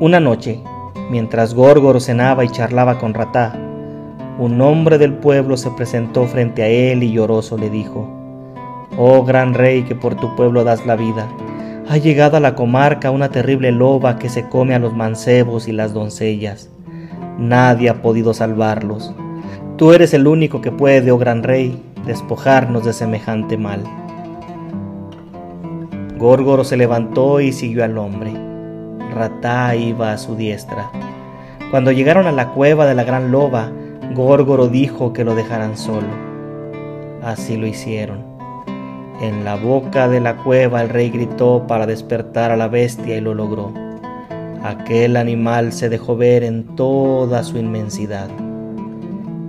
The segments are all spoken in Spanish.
Una noche, mientras Górgoro cenaba y charlaba con Ratá, un hombre del pueblo se presentó frente a él y lloroso le dijo, Oh gran rey que por tu pueblo das la vida, ha llegado a la comarca una terrible loba que se come a los mancebos y las doncellas. Nadie ha podido salvarlos. Tú eres el único que puede, oh gran rey, despojarnos de semejante mal. Górgoro se levantó y siguió al hombre. Ratá iba a su diestra. Cuando llegaron a la cueva de la gran loba, Górgoro dijo que lo dejaran solo. Así lo hicieron. En la boca de la cueva el rey gritó para despertar a la bestia y lo logró. Aquel animal se dejó ver en toda su inmensidad.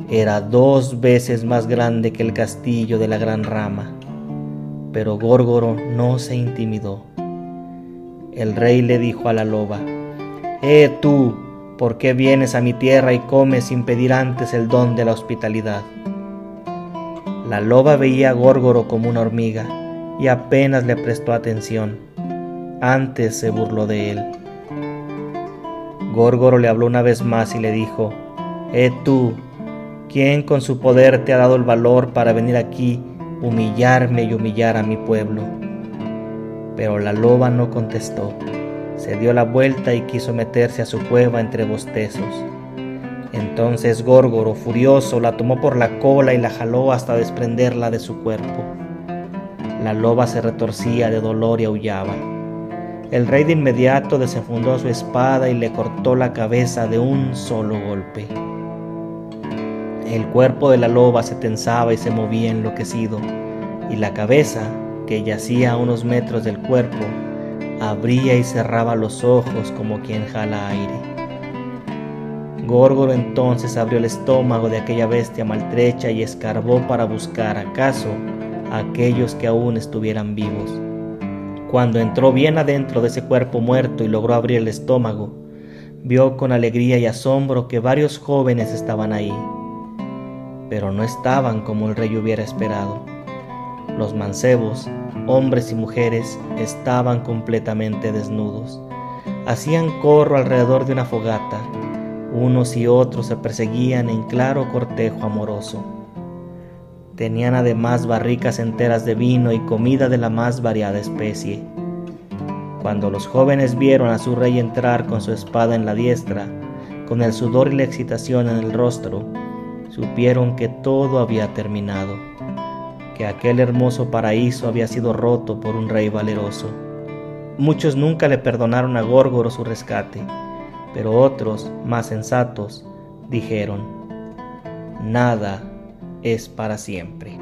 Era dos veces más grande que el castillo de la gran rama, pero Górgoro no se intimidó. El rey le dijo a la loba, Eh tú, ¿por qué vienes a mi tierra y comes sin pedir antes el don de la hospitalidad? La loba veía a Górgoro como una hormiga y apenas le prestó atención. Antes se burló de él. Górgoro le habló una vez más y le dijo, Eh tú, ¿quién con su poder te ha dado el valor para venir aquí, humillarme y humillar a mi pueblo? Pero la loba no contestó. Se dio la vuelta y quiso meterse a su cueva entre bostezos. Entonces Górgoro, furioso, la tomó por la cola y la jaló hasta desprenderla de su cuerpo. La loba se retorcía de dolor y aullaba. El rey de inmediato desenfundó su espada y le cortó la cabeza de un solo golpe. El cuerpo de la loba se tensaba y se movía enloquecido, y la cabeza, que yacía a unos metros del cuerpo, abría y cerraba los ojos como quien jala aire. Górgoro entonces abrió el estómago de aquella bestia maltrecha y escarbó para buscar acaso a aquellos que aún estuvieran vivos. Cuando entró bien adentro de ese cuerpo muerto y logró abrir el estómago, vio con alegría y asombro que varios jóvenes estaban ahí, pero no estaban como el rey hubiera esperado. Los mancebos, hombres y mujeres, estaban completamente desnudos. Hacían corro alrededor de una fogata. Unos y otros se perseguían en claro cortejo amoroso. Tenían además barricas enteras de vino y comida de la más variada especie. Cuando los jóvenes vieron a su rey entrar con su espada en la diestra, con el sudor y la excitación en el rostro, supieron que todo había terminado que aquel hermoso paraíso había sido roto por un rey valeroso. Muchos nunca le perdonaron a Górgoro su rescate, pero otros, más sensatos, dijeron, nada es para siempre.